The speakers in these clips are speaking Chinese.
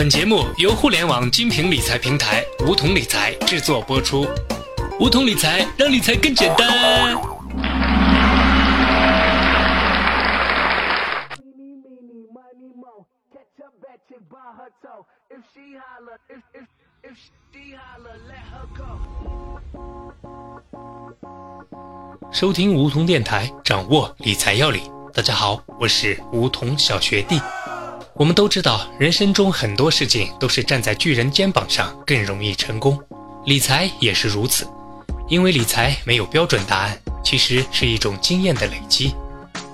本节目由互联网精品理财平台梧桐理财制作播出。梧桐理财让理财更简单。收听梧桐电台，掌握理财要领。大家好，我是梧桐小学弟。我们都知道，人生中很多事情都是站在巨人肩膀上更容易成功，理财也是如此。因为理财没有标准答案，其实是一种经验的累积。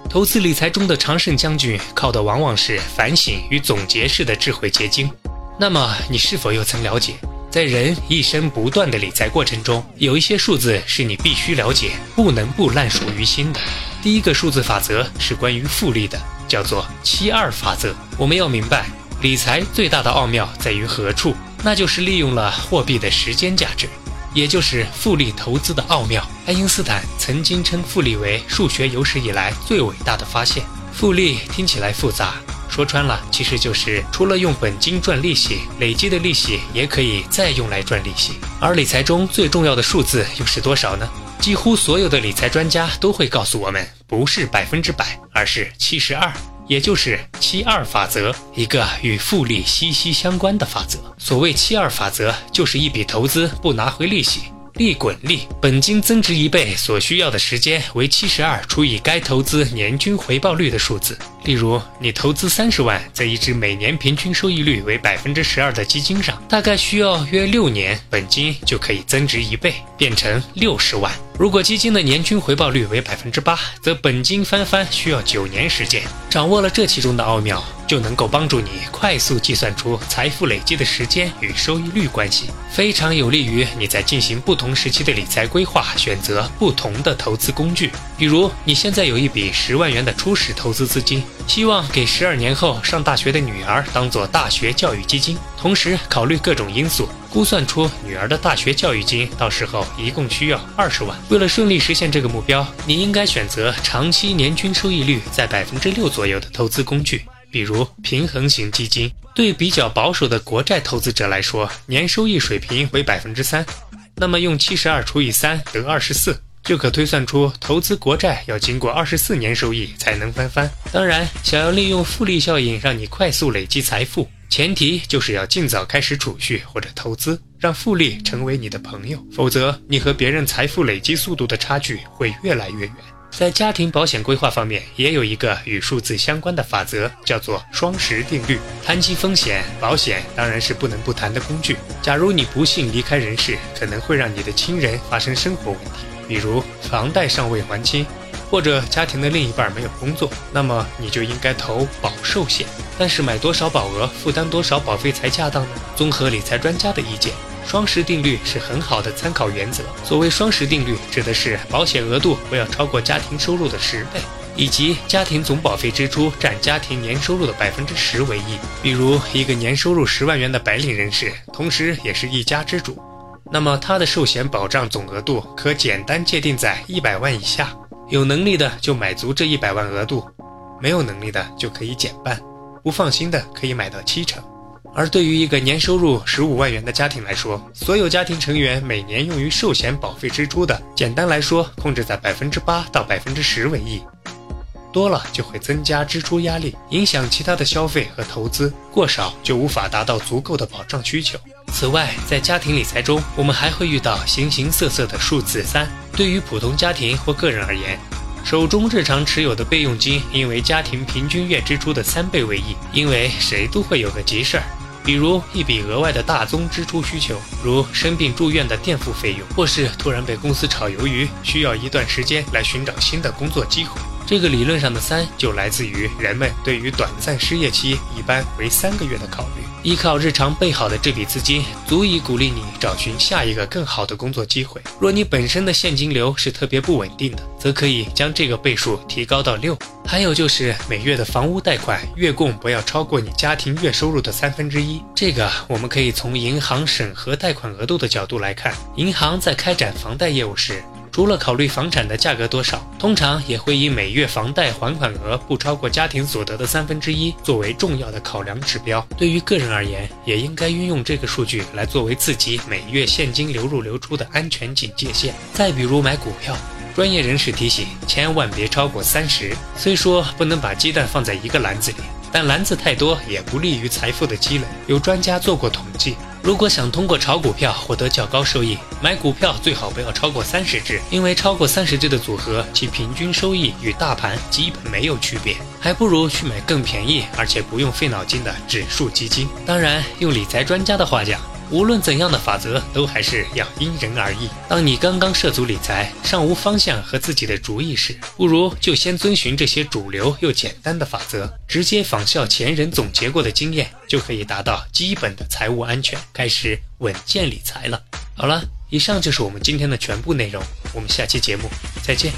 投资理财中的常胜将军，靠的往往是反省与总结式的智慧结晶。那么，你是否又曾了解，在人一生不断的理财过程中，有一些数字是你必须了解，不能不烂熟于心的？第一个数字法则是关于复利的，叫做七二法则。我们要明白，理财最大的奥妙在于何处？那就是利用了货币的时间价值，也就是复利投资的奥妙。爱因斯坦曾经称复利为数学有史以来最伟大的发现。复利听起来复杂，说穿了，其实就是除了用本金赚利息，累积的利息也可以再用来赚利息。而理财中最重要的数字又是多少呢？几乎所有的理财专家都会告诉我们，不是百分之百，而是七十二，也就是七二法则，一个与复利息息相关的法则。所谓七二法则，就是一笔投资不拿回利息。利滚利，本金增值一倍所需要的时间为七十二除以该投资年均回报率的数字。例如，你投资三十万在一只每年平均收益率为百分之十二的基金上，大概需要约六年，本金就可以增值一倍，变成六十万。如果基金的年均回报率为百分之八，则本金翻番需要九年时间。掌握了这其中的奥妙。就能够帮助你快速计算出财富累积的时间与收益率关系，非常有利于你在进行不同时期的理财规划，选择不同的投资工具。比如，你现在有一笔十万元的初始投资资金，希望给十二年后上大学的女儿当做大学教育基金，同时考虑各种因素，估算出女儿的大学教育金到时候一共需要二十万。为了顺利实现这个目标，你应该选择长期年均收益率在百分之六左右的投资工具。比如平衡型基金，对比较保守的国债投资者来说，年收益水平为百分之三。那么用七十二除以三得二十四，就可推算出投资国债要经过二十四年收益才能翻番。当然，想要利用复利效应让你快速累积财富，前提就是要尽早开始储蓄或者投资，让复利成为你的朋友。否则，你和别人财富累积速度的差距会越来越远。在家庭保险规划方面，也有一个与数字相关的法则，叫做双十定律。谈及风险，保险当然是不能不谈的工具。假如你不幸离开人世，可能会让你的亲人发生生活问题，比如房贷尚未还清，或者家庭的另一半没有工作，那么你就应该投保寿险。但是买多少保额，负担多少保费才恰当呢？综合理财专家的意见。双十定律是很好的参考原则。所谓双十定律，指的是保险额度不要超过家庭收入的十倍，以及家庭总保费支出占家庭年收入的百分之十为宜。比如，一个年收入十万元的白领人士，同时也是一家之主，那么他的寿险保障总额度可简单界定在一百万以下。有能力的就买足这一百万额度，没有能力的就可以减半，不放心的可以买到七成。而对于一个年收入十五万元的家庭来说，所有家庭成员每年用于寿险保费支出的，简单来说，控制在百分之八到百分之十为宜，多了就会增加支出压力，影响其他的消费和投资；过少就无法达到足够的保障需求。此外，在家庭理财中，我们还会遇到形形色色的数字三。对于普通家庭或个人而言，手中日常持有的备用金应为家庭平均月支出的三倍为宜，因为谁都会有个急事儿。比如一笔额外的大宗支出需求，如生病住院的垫付费用，或是突然被公司炒鱿鱼，需要一段时间来寻找新的工作机会。这个理论上的三就来自于人们对于短暂失业期一般为三个月的考虑。依靠日常备好的这笔资金，足以鼓励你找寻下一个更好的工作机会。若你本身的现金流是特别不稳定的，则可以将这个倍数提高到六。还有就是每月的房屋贷款月供不要超过你家庭月收入的三分之一。这个我们可以从银行审核贷款额度的角度来看，银行在开展房贷业务时。除了考虑房产的价格多少，通常也会以每月房贷还款额不超过家庭所得的三分之一作为重要的考量指标。对于个人而言，也应该运用这个数据来作为自己每月现金流入流出的安全警戒线。再比如买股票。专业人士提醒，千万别超过三十。虽说不能把鸡蛋放在一个篮子里，但篮子太多也不利于财富的积累。有专家做过统计，如果想通过炒股票获得较高收益，买股票最好不要超过三十只，因为超过三十只的组合，其平均收益与大盘基本没有区别，还不如去买更便宜而且不用费脑筋的指数基金。当然，用理财专家的话讲。无论怎样的法则，都还是要因人而异。当你刚刚涉足理财，尚无方向和自己的主意时，不如就先遵循这些主流又简单的法则，直接仿效前人总结过的经验，就可以达到基本的财务安全，开始稳健理财了。好了，以上就是我们今天的全部内容，我们下期节目再见。